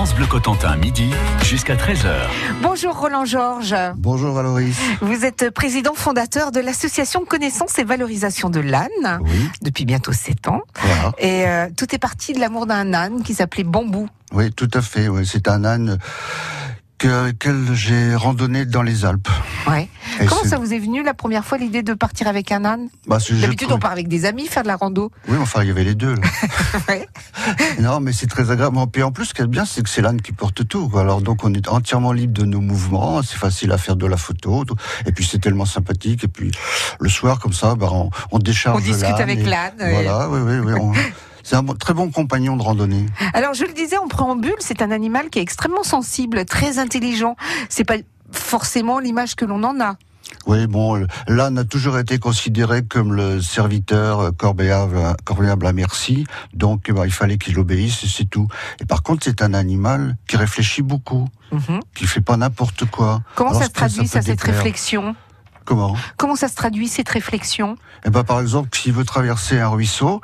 France Bleu Cotentin, midi jusqu'à 13h. Bonjour Roland Georges. Bonjour Valoris. Vous êtes président fondateur de l'association Connaissance et Valorisation de l'âne Oui, depuis bientôt 7 ans. voilà. Et euh, tout est parti de l'amour d'un âne qui s'appelait Bambou. Oui, tout à fait. Oui. C'est un âne que, que j'ai randonné dans les Alpes. Ouais. Et Comment ça vous est venu la première fois l'idée de partir avec un âne bah, D'habitude on part avec des amis faire de la rando. Oui, enfin, il y avait les deux. là. Ouais. non, mais c'est très agréable. Puis en plus, ce qui est bien, c'est que c'est l'âne qui porte tout. Alors donc, on est entièrement libre de nos mouvements. C'est facile à faire de la photo. tout. Et puis, c'est tellement sympathique. Et puis, le soir, comme ça, bah, on, on décharge On discute avec l'âne, et- Voilà, oui, oui, oui. on- C'est un très bon compagnon de randonnée. Alors je le disais en préambule, c'est un animal qui est extrêmement sensible, très intelligent. C'est pas forcément l'image que l'on en a. Oui, bon, l'âne a toujours été considéré comme le serviteur euh, corvéable, corvéable à merci, donc ben, il fallait qu'il obéisse c'est tout. Et par contre, c'est un animal qui réfléchit beaucoup, Mhm. qui fait pas n'importe quoi. Comment Alors, ça se ça traduit ça, cette réflexion? Comment Comment ça se traduit cette réflexion? Eh ben, par exemple, s'il veut traverser un ruisseau,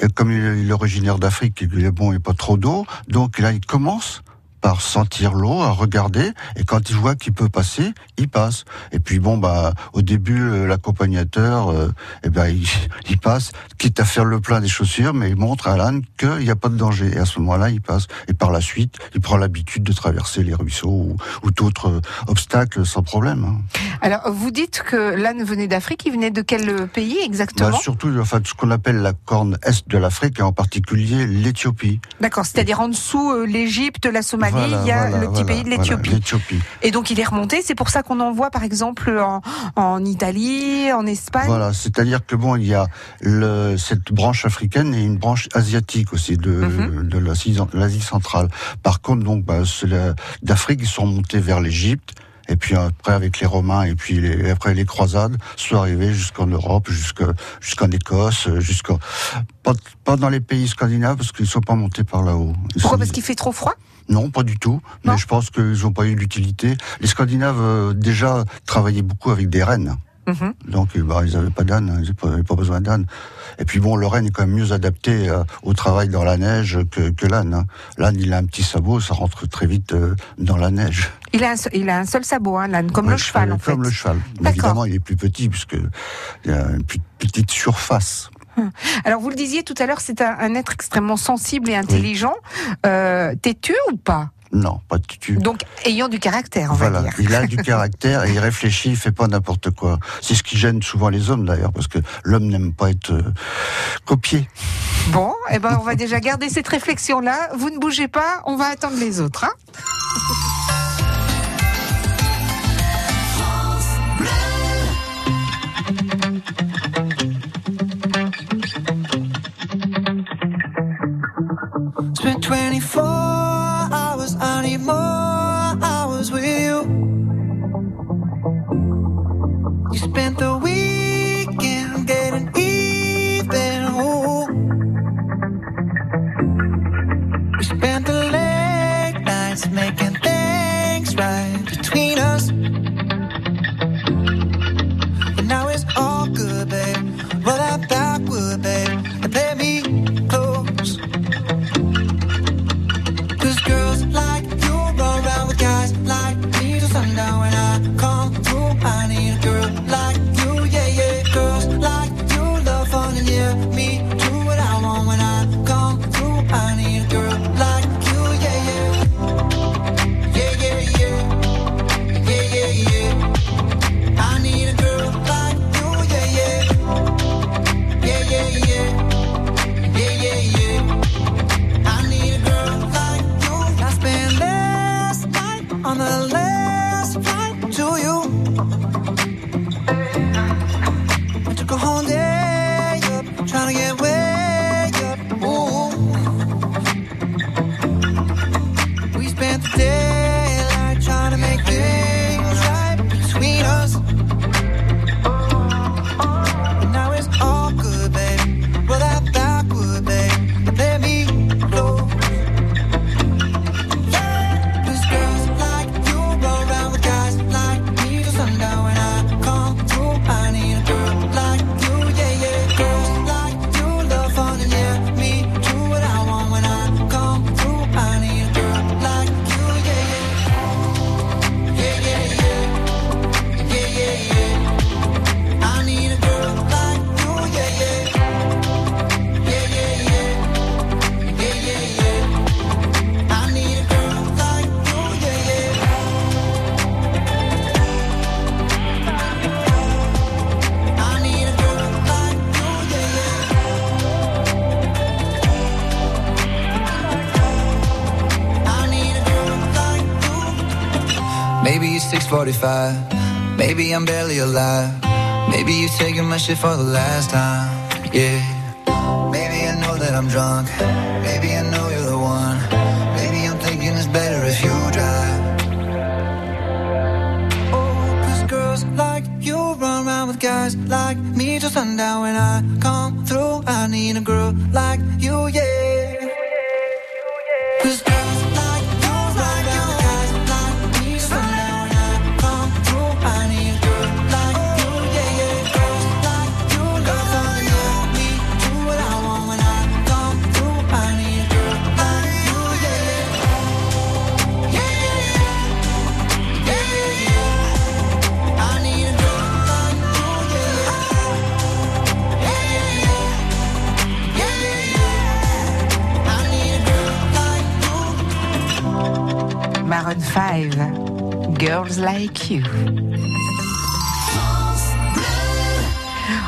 et comme il est originaire d'Afrique, il est bon, il n'y a pas trop d'eau, donc là, il commence par sentir l'eau, à regarder, et quand il voit qu'il peut passer, il passe. Et puis bon, bah, au début, euh, l'accompagnateur, euh, eh ben, il, il passe, quitte à faire le plein des chaussures, mais il montre à l'âne qu'il n'y a pas de danger. Et à ce moment-là, il passe. Et par la suite, il prend l'habitude de traverser les ruisseaux ou, ou d'autres euh, obstacles sans problème. hein. Alors vous dites que l'âne venait d'Afrique, il venait de quel pays Bah, exactement surtout, enfin, ce qu'on appelle la corne est de l'Afrique, et en particulier l'Éthiopie. D'accord, c'est-à-dire en dessous euh, l'Égypte, la Somalie, Voilà, il y a voilà, le petit pays de l'Éthiopie. Et donc il est remonté, c'est pour ça qu'on en voit par exemple en, en Italie, en Espagne. Voilà, c'est-à-dire que bon, il y a le, cette branche africaine et une branche asiatique aussi de, Mhm. de l'Asie centrale. Par contre, donc, bah, d'Afrique, ils sont montés vers l'Égypte. Et puis après avec les Romains et puis les, après les croisades sont arrivés jusqu'en Europe, jusqu'en Écosse, jusqu'en pas, pas dans les pays scandinaves parce qu'ils sont pas montés par là-haut. Pourquoi sont- Parce qu'il fait trop froid? Non, pas du tout. Non Mais je pense qu'ils n'ont pas eu d'utilité. Les Scandinaves euh, déjà travaillaient beaucoup avec des rennes. Mhm. Donc, euh, bah, ils n'avaient pas d'âne, ils n'avaient pas, besoin d'âne. Et puis bon, le renne est quand même mieux adapté euh, au travail dans la neige que, que l'âne. hein. L'âne, il a un petit sabot, ça rentre très vite euh, dans la neige. il a, un, seul- il a un seul sabot, hein, l'âne, comme Ouais, le cheval en fait. Comme le cheval. Évidemment, il est plus petit puisque il a une pu- petite surface. Alors vous le disiez tout à l'heure, c'est un, un être extrêmement sensible et intelligent. Euh, Têtu ou pas? Non, pas de tutu. Donc ayant du caractère, on Voilà, va dire. il a du caractère et il réfléchit, il fait pas n'importe quoi. C'est ce qui gêne souvent les hommes d'ailleurs, parce que l'homme n'aime pas être euh, copié. Bon, eh ben on va déjà garder cette réflexion-là. Vous ne bougez pas, on va attendre les autres. Hein Spent 24 hours, I need more 45. Maybe I'm barely alive. Maybe you're taking my shit for the last time. Yeah. Maybe I know that I'm drunk. Maybe Maroon 5, Girls Like You.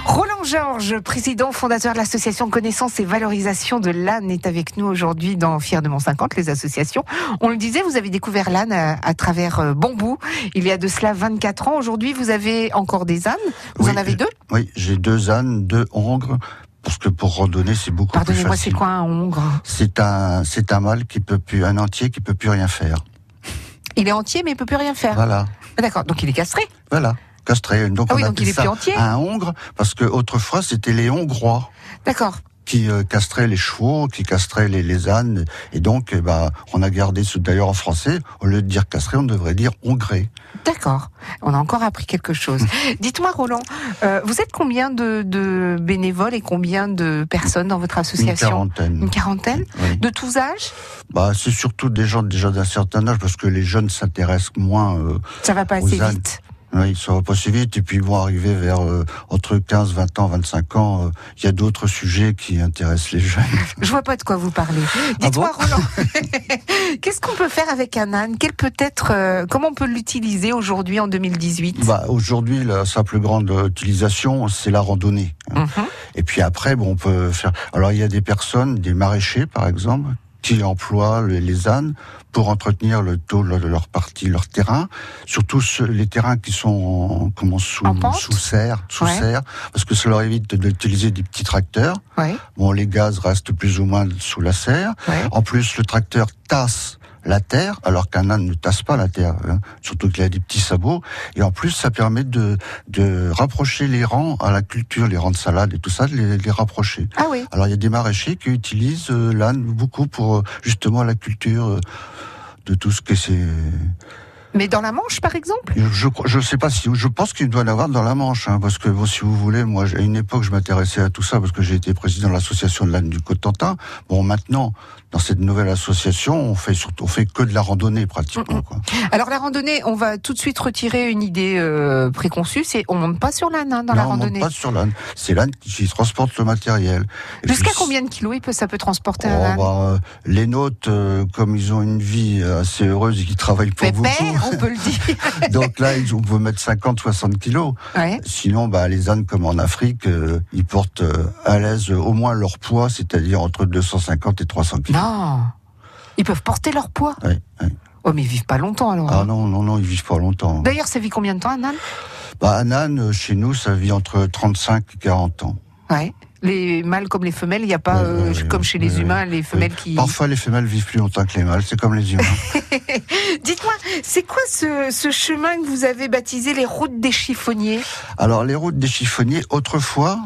Roland Georges, président fondateur de l'association Connaissance et Valorisation de l'âne, est avec nous aujourd'hui dans Fier de Mont 50, les associations. On le disait, vous avez découvert l'âne à, à travers euh, Bambou, il y a de cela 24 ans. Aujourd'hui, vous avez encore des ânes? Vous Oui, en avez deux? Oui, j'ai deux ânes, deux hongres, parce que pour randonner, c'est beaucoup plus Pardonnez-moi, c'est quoi un hongre C'est un, c'est un mâle qui peut plus, un entier qui peut plus rien faire. Il est entier, mais il peut plus rien faire. Voilà, Ah, D'accord, donc il est castré. voilà, castré. Donc Ah on oui, donc il est ça plus entier. un hongre, parce que autrefois c'était les hongrois D'accord. Qui euh, castraient les chevaux, qui castraient les, les ânes, et donc eh ben, on a gardé. D'ailleurs en français, au lieu de dire castré, on devrait dire hongré. D'accord. On a encore appris quelque chose. Dites-moi, Roland, euh, vous êtes combien de, de bénévoles et combien de personnes dans votre Une association quarantaine. Une quarantaine Oui. De tous âges Bah, c'est surtout des gens déjà d'un certain âge, parce que les jeunes s'intéressent moins. euh, Ça va pas Aux assez ânes. vite. Oui, ça va pas si vite. Et puis ils vont arriver vers euh, entre 15, 20 ans, 25 ans. euh, Il y a d'autres sujets qui intéressent les jeunes. Je vois pas de quoi vous parlez. Dites-moi, Roland, qu'est-ce qu'on peut faire avec un âne? Quel peut être, euh, comment on peut l'utiliser aujourd'hui en 2018 Bah, Aujourd'hui, la, sa plus grande utilisation, c'est la randonnée. Mhm. Et puis après, bon, on peut faire. Alors il y a des personnes, des maraîchers par exemple, qui emploient les ânes pour entretenir le taux de leur partie, leur terrain, surtout ceux- les terrains qui sont en- comment, sous, sous serre, sous Ouais. serre, parce que ça leur évite d'utiliser des petits tracteurs. Ouais, Bon, les gaz restent plus ou moins sous la serre. ouais. En plus, le tracteur tasse la terre, alors qu'un âne ne tasse pas la terre, hein, surtout qu'il a des petits sabots. Et en plus, ça permet de, de rapprocher les rangs à la culture, les rangs de salade et tout ça, de les, les rapprocher. Ah oui. Alors, il y a des maraîchers qui utilisent euh, l'âne beaucoup pour euh, justement la culture euh, de tout ce que c'est. Mais dans la Manche, par exemple? Je je sais pas si je pense qu'il doit y en avoir dans la Manche, hein, parce que bon, si vous voulez, moi à une époque je m'intéressais à tout ça parce que j'ai été président de l'association de l'âne du Cotentin. Bon, maintenant dans cette nouvelle association, on fait surtout on fait que de la randonnée pratiquement. Quoi. Alors la randonnée, on va tout de suite retirer une idée euh, préconçue, c'est on monte pas sur l'âne hein, dans Non, la on monte randonnée. pas sur l'âne. C'est l'âne qui transporte le matériel. Jusqu'à puis, combien de kilos il peut, ça peut transporter Oh, un âne bah, euh, les nôtres, euh, comme ils ont une vie assez heureuse et qu'ils travaillent pas Pépère, beaucoup, on peut le dire. donc là, ils, on peut mettre 50-60 kilos. Ouais. Sinon, bah, les ânes, comme en Afrique, euh, ils portent à l'aise au moins leur poids, c'est-à-dire entre 250 et 300 kilos. Non. Ils peuvent porter leur poids. Ouais, ouais. Oh, mais ils vivent pas longtemps alors. Ah non, non, non, ils vivent pas longtemps. D'ailleurs, ça vit combien de temps un âne Bah, un âne, euh, chez nous, ça vit entre 35 et 40 ans. Ouais. Les mâles comme les femelles, il n'y a pas, Ouais, euh, ouais, comme chez les humains, les femelles qui. Parfois, les femelles vivent plus longtemps que les mâles, c'est comme les humains. Dites-moi, c'est quoi ce, ce chemin que vous avez baptisé les routes des chiffonniers? Alors, les routes des chiffonniers, autrefois,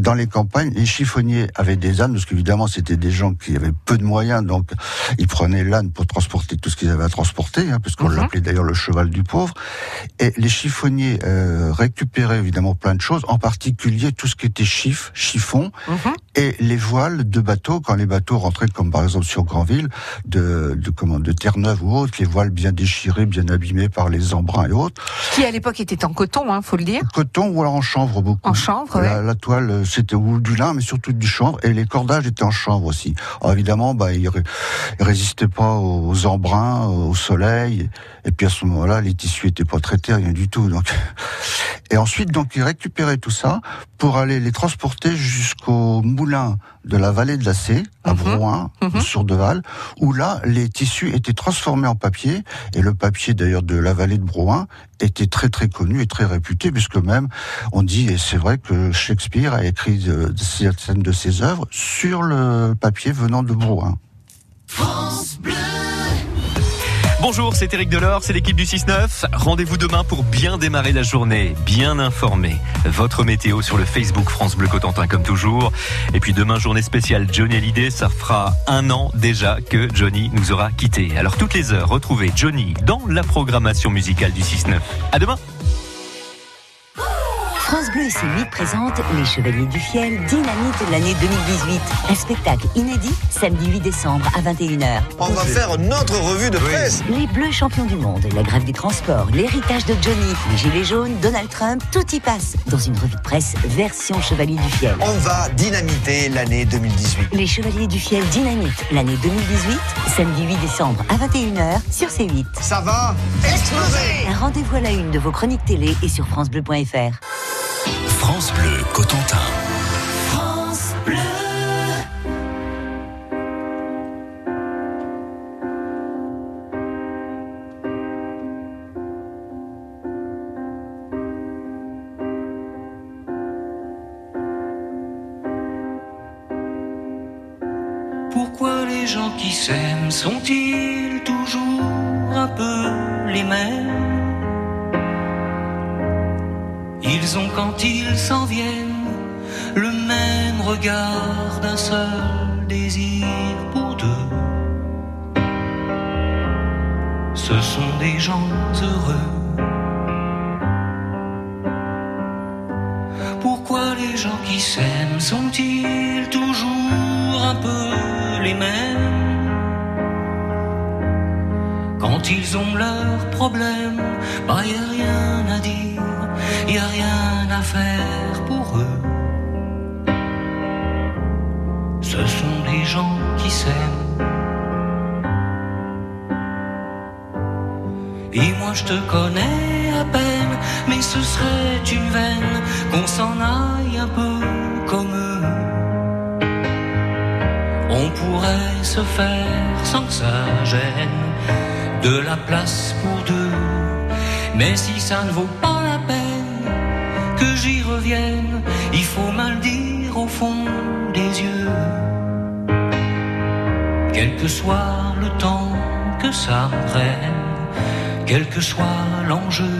dans les campagnes, les chiffonniers avaient des ânes, parce qu'évidemment, c'était des gens qui avaient peu de moyens, donc ils prenaient l'âne pour transporter tout ce qu'ils avaient à transporter, hein, puisqu'on Mhm. l'appelait d'ailleurs le cheval du pauvre. Et les chiffonniers euh, récupéraient évidemment plein de choses, en particulier tout ce qui était chiffre, chiffon, Mhm. Et les voiles de bateaux, quand les bateaux rentraient, comme par exemple sur Granville, de, de, comment, de Terre-Neuve ou autre, les voiles bien déchirées, bien abîmées par les embruns et autres. Qui à l'époque était en coton, hein, faut le dire. Coton ou alors en chanvre beaucoup. En chanvre, la, ouais. la toile, euh, c'était ou du lin, mais surtout du chanvre, et les cordages étaient en chanvre aussi. Alors évidemment, bah, ils, ré- ils résistaient pas aux embruns, au soleil, et puis à ce moment-là, les tissus étaient pas traités, rien du tout. Donc, Et ensuite, donc, il récupérait tout ça pour aller les transporter jusqu'au moulin de la vallée de la Cé, à Mhm. Brouin, Mhm. sur Deval, où là, les tissus étaient transformés en papier. Et le papier, d'ailleurs, de la vallée de Brouin était très, très connu et très réputé, puisque même, on dit, et c'est vrai que Shakespeare a écrit certaines de ses œuvres sur le papier venant de Brouin. Bonjour, c'est Eric Delors, c'est l'équipe du 6-9. Rendez-vous demain pour bien démarrer la journée, bien informé. Votre météo sur le Facebook France Bleu Cotentin comme toujours. Et puis demain, journée spéciale Johnny Hallyday. Ça fera un an déjà que Johnny nous aura quittés. Alors toutes les heures, retrouvez Johnny dans la programmation musicale du 6-9. À demain France Bleu et ses 8 présentent Les Chevaliers du Fiel Dynamite de l'année 2018. Un spectacle inédit samedi 8 décembre à 21h. On va faire notre revue de presse. Les Bleus champions du monde, la grève des transports, l'héritage de Johnny, les Gilets jaunes, Donald Trump, tout y passe dans une revue de presse version Chevalier du Fiel. On va dynamiter l'année 2018. Les Chevaliers du Fiel Dynamite l'année 2018, samedi 8 décembre à 21h sur C8. Ça va exploser Un rendez-vous à la une de vos chroniques télé et sur FranceBleu.fr. France Bleu Cotentin. Pourquoi les gens qui s'aiment sont-ils le même regard d'un seul désir pour deux. Ce sont des gens heureux. Pourquoi les gens qui s'aiment sont-ils toujours un peu les mêmes? Quand ils ont leurs problèmes, bah y a rien à dire, y a rien à faire pour eux. Ce sont des gens qui s'aiment. Et moi je te connais à peine, mais ce serait une veine qu'on s'en aille un peu comme eux. On pourrait se faire sans que ça gêne de la place pour deux. Mais si ça ne vaut pas la peine que j'y revienne, il faut mal dire au fond des yeux. Quel que soit le temps que ça prenne, quel que soit l'enjeu,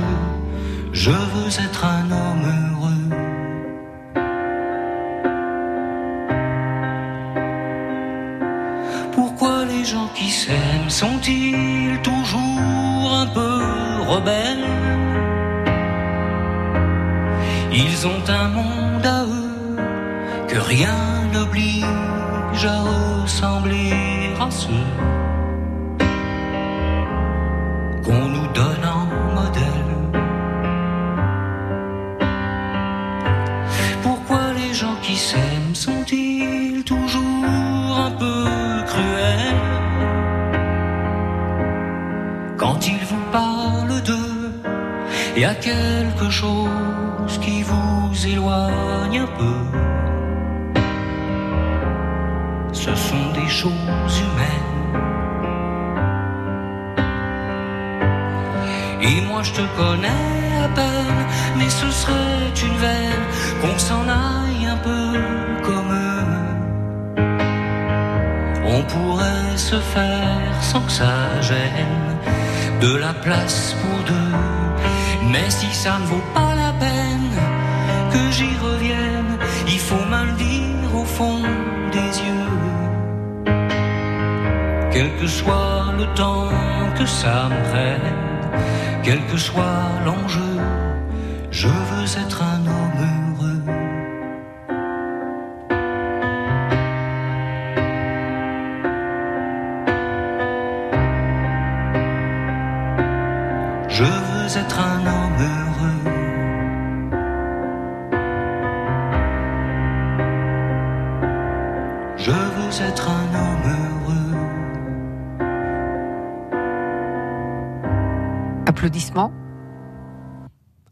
je veux être un homme heureux. Pourquoi les gens qui s'aiment sont-ils toujours un peu rebelles? Ils ont un monde à eux que rien n'oblige à ressembler qu'on nous donne en modèle. Pourquoi les gens qui s'aiment sont-ils toujours un peu cruels? Quand ils vous parlent d'eux, il y a quelque chose qui vous éloigne un peu. Ce sont des choses humaines. Et moi je te connais à peine, mais ce serait une veine qu'on s'en aille un peu comme eux. On pourrait se faire sans que ça gêne de la place pour deux. Mais si ça ne vaut pas la peine que j'y revienne, il faut mal dire au fond Quel que soit le temps que ça me prenne, quel que soit l'enjeu, je veux être un homme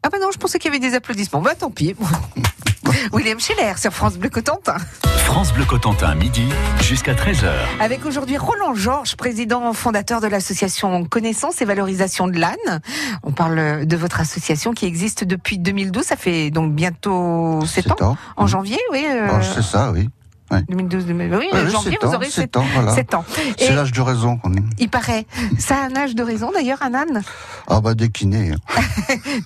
Ah bah Ah non, je pensais qu'il y avait des applaudissements. Bah tant pis. William Scheller sur France Bleu Cotentin. France Bleu Cotentin, midi jusqu'à 13h. Avec aujourd'hui Roland Georges, président fondateur de l'association Connaissance et Valorisation de l'âne. On parle de votre association qui existe depuis 2012. Ça fait donc bientôt 7 Sept ans. ans. En Mmh. janvier, oui. euh, Ah, c'est ça, oui. 2012, 2000, oui, Ouais, janvier, sept vous ans, aurez sept 7 ans, voilà. ans. C'est l'âge de raison qu'on est. il paraît, ça a un âge de raison d'ailleurs, un âne Ah bah dès qu'il naît.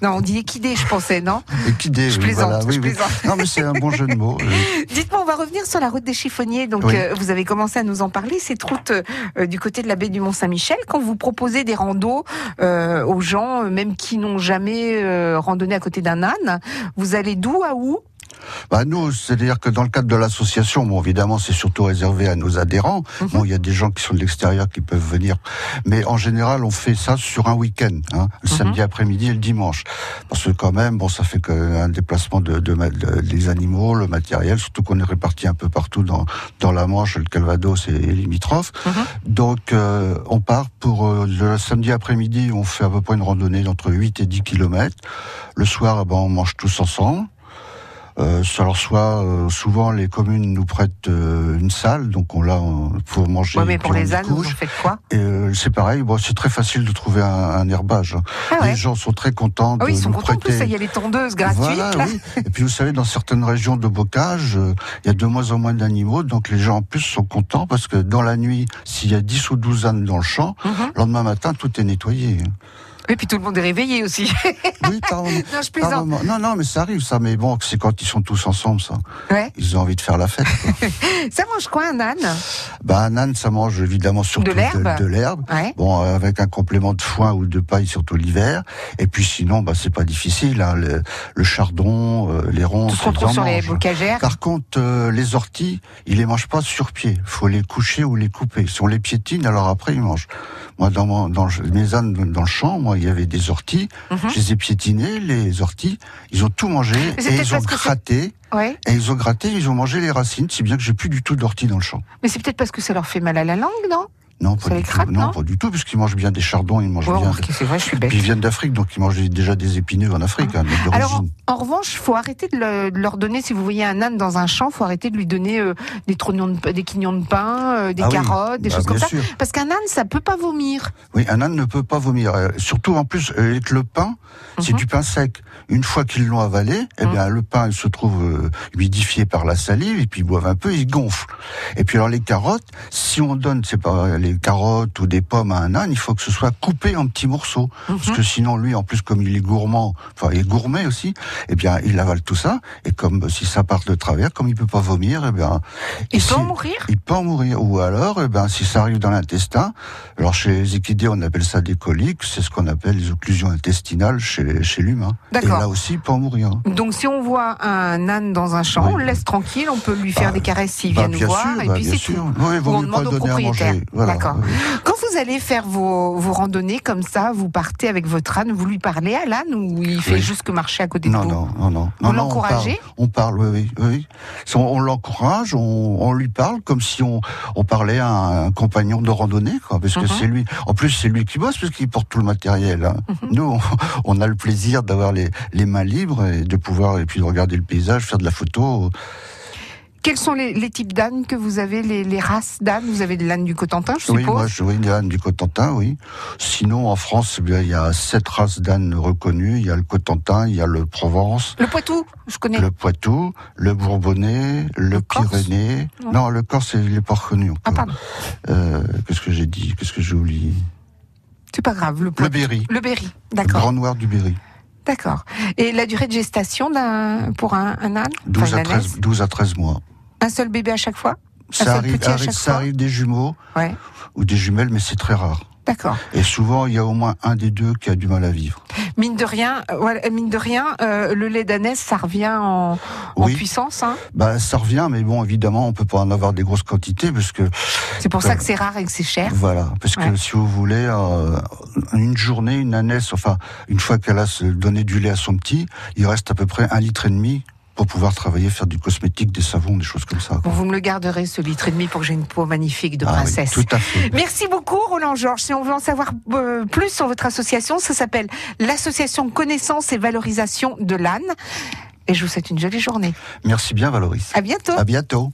Non, on dit équidé, je pensais, non? Équidé, Je oui, plaisante, voilà. Oui, oui. plaisante. Non mais c'est un bon jeu de mots. oui. Dites-moi, on va revenir sur la route des chiffonniers. Donc, Oui. euh, vous avez commencé à nous en parler. Cette route euh, du côté de la baie du Mont-Saint-Michel, quand vous proposez des randos euh, aux gens, euh, même qui n'ont jamais euh, randonné à côté d'un âne, vous allez d'où à où? Bah nous, c'est-à-dire que dans le cadre de l'association, bon évidemment c'est surtout réservé à nos adhérents. Mhm. Bon, il y a des gens qui sont de l'extérieur qui peuvent venir, mais en général on fait ça sur un week-end, hein, le Mhm. samedi après-midi et le dimanche, parce que quand même, bon ça fait qu'un déplacement de, de, de- des animaux, le matériel, surtout qu'on est réparti un peu partout dans dans la Manche, le Calvados et, et limitrophes. Mhm. Donc euh, on part pour euh, le samedi après-midi, on fait à peu près une randonnée d'entre 8 et 10 kilomètres. Le soir, eh ben, on mange tous ensemble. Euh, alors soit euh, souvent les communes nous prêtent euh, une salle, donc on l'a euh, pour manger. Ouais, mais pour les ânes, vous faites quoi? Et euh, c'est pareil, bon, c'est très facile de trouver un, un herbage. Ah ouais? Les gens sont très contents de Ah oui, ils sont nous contents en plus, prêter. il y a les tondeuses gratuites. Voilà, là. oui. Et puis vous savez, dans certaines régions de bocage, euh, il y a de moins en moins d'animaux, donc les gens en plus sont contents parce que dans la nuit, s'il y a 10 ou 12 ânes dans le champ, Mhm. le lendemain matin, tout est nettoyé. Et puis tout le monde est réveillé aussi. Oui, par moment. non, je plaisante. Non, non, mais ça arrive, ça. Mais bon, c'est quand ils sont tous ensemble, ça. Ouais. Ils ont envie de faire la fête. quoi. Ça mange quoi un âne? Bah, un âne, ça mange évidemment surtout De l'herbe de l'herbe. Ouais. Bon, euh, avec un complément de foin ou de paille, surtout l'hiver. Et puis sinon, bah, c'est pas difficile. Hein, le, le chardon, euh, les ronces, Tout ce qu'on trouve sur les bocagères. Par contre, euh, les orties, ils les mangent pas sur pied. faut les coucher ou les couper. Si on les piétine, alors après, ils mangent. Moi, dans, mon, dans le- mes ânes dans le champ, moi, il y avait des orties. Mhm. Je les ai piétinés, les orties. Ils ont tout mangé et ils ont gratté. Ouais. Et ils ont gratté, ils ont mangé les racines, si bien que j'ai plus du tout d'orties dans le champ. Mais c'est peut-être parce que ça leur fait mal à la langue, non? Non, pas du tout. non pas du tout, puisqu'ils mangent bien des chardons, ils mangent bien. c'est vrai, je suis bête. Puis ils viennent d'Afrique, donc ils mangent déjà des épineux en Afrique, hein, Alors, en revanche, faut arrêter de, le- de leur donner, si vous voyez un âne dans un champ, faut arrêter de lui donner euh, des, trognons de, des quignons de pain, euh, des Ah oui, carottes, des bah, choses comme ça. Parce qu'un âne, ça peut pas vomir. Oui, un âne ne peut pas vomir. Euh, surtout en plus avec le pain, c'est Mhm. du pain sec. Une fois qu'ils l'ont avalé, eh Mhm. bien le pain il se trouve humidifié par la salive et puis ils boivent un peu, il gonfle. Et puis alors les carottes, si on donne c'est pas les carottes ou des pommes à un âne, il faut que ce soit coupé en petits morceaux parce Mhm. que sinon lui en plus comme il est gourmand, enfin il est gourmet aussi, eh bien il avale tout ça et comme euh, si ça part de travers, comme il peut pas vomir, eh bien Il peut en mourir? il peut en mourir. Ou alors, eh ben, si ça arrive dans l'intestin, alors chez les équidés, on appelle ça des coliques, c'est ce qu'on appelle les occlusions intestinales chez, chez l'humain. Et là aussi, il peut en mourir. Donc, si on voit un âne dans un champ, Oui. on le laisse tranquille, on peut lui faire Bah, des caresses s'il Bah, vient nous bien voir, sûr, et bah, puis bien c'est tout. Oui, Ou on demande au donner à propriétaire. manger. Voilà. D'accord. Quand vous allez faire vos, vos randonnées comme ça, vous partez avec votre âne, vous lui parlez à l'âne ou il fait Oui. juste que marcher à côté Non, de vous? non, non, non. Vous on l'encouragez? parle, On parle, oui, oui, On, on l'encourage, on, on lui parle comme si on, on parlait à un, compagnon de randonnée, quoi, parce que Mhm. c'est lui. En plus, c'est lui qui bosse parce qu'il porte tout le matériel. hein. Mhm. Nous, on, on a le plaisir d'avoir les, les mains libres et de pouvoir et puis de regarder le paysage, faire de la photo. Quels sont les, les types d'ânes que vous avez, les, les races d'ânes? Vous avez de l'âne du Cotentin, je oui, suppose? moi, je oui, l'âne du Cotentin, oui. Sinon, en France, eh bien, il y a sept races d'ânes reconnues. Il y a le Cotentin, il y a le Provence, Le Poitou, je connais. le Poitou, le Bourbonnais, le, Le Pyrénées. Non. Non, le Corse, il n'est pas reconnu Ah, pardon. Euh, Qu'est-ce que j'ai dit? Qu'est-ce que j'ai oublié? C'est pas grave. Le, Le Poitou. Berry. Le Berry, Le d'accord. grand noir du Berry. D'accord. Et la durée de gestation d'un pour un, un âne? 12 Enfin, à, une 13, ânesse? 12 à 13 mois. Un seul bébé à chaque fois Ça arrive, ça arrive des jumeaux Ouais. ou des jumelles, mais c'est très rare. D'accord. Et souvent, il y a au moins un des deux qui a du mal à vivre. Mine de rien, euh, voilà, mine de rien, euh, le lait d'ânesse, ça revient en, en Oui. puissance. Hein Bah, ça revient, mais bon, évidemment, on peut pas en avoir des grosses quantités parce que c'est pour ça Euh, que c'est rare et que c'est cher. Voilà, parce que si vous voulez, euh, une journée, une ânesse, enfin, une fois qu'elle a donné du lait à son petit, il reste à peu près un litre et demi pour pouvoir travailler, faire du cosmétique, des savons, des choses comme ça. Quoi. vous me le garderez ce litre et demi pour que j'ai une peau magnifique de Ah oui, princesse. tout à fait. Merci beaucoup Roland Georges. Si on veut en savoir euh, plus sur votre association, ça s'appelle l'association Connaissance et Valorisation de l'âne. Et je vous souhaite une jolie journée. Merci bien, Valoris. À bientôt. À bientôt.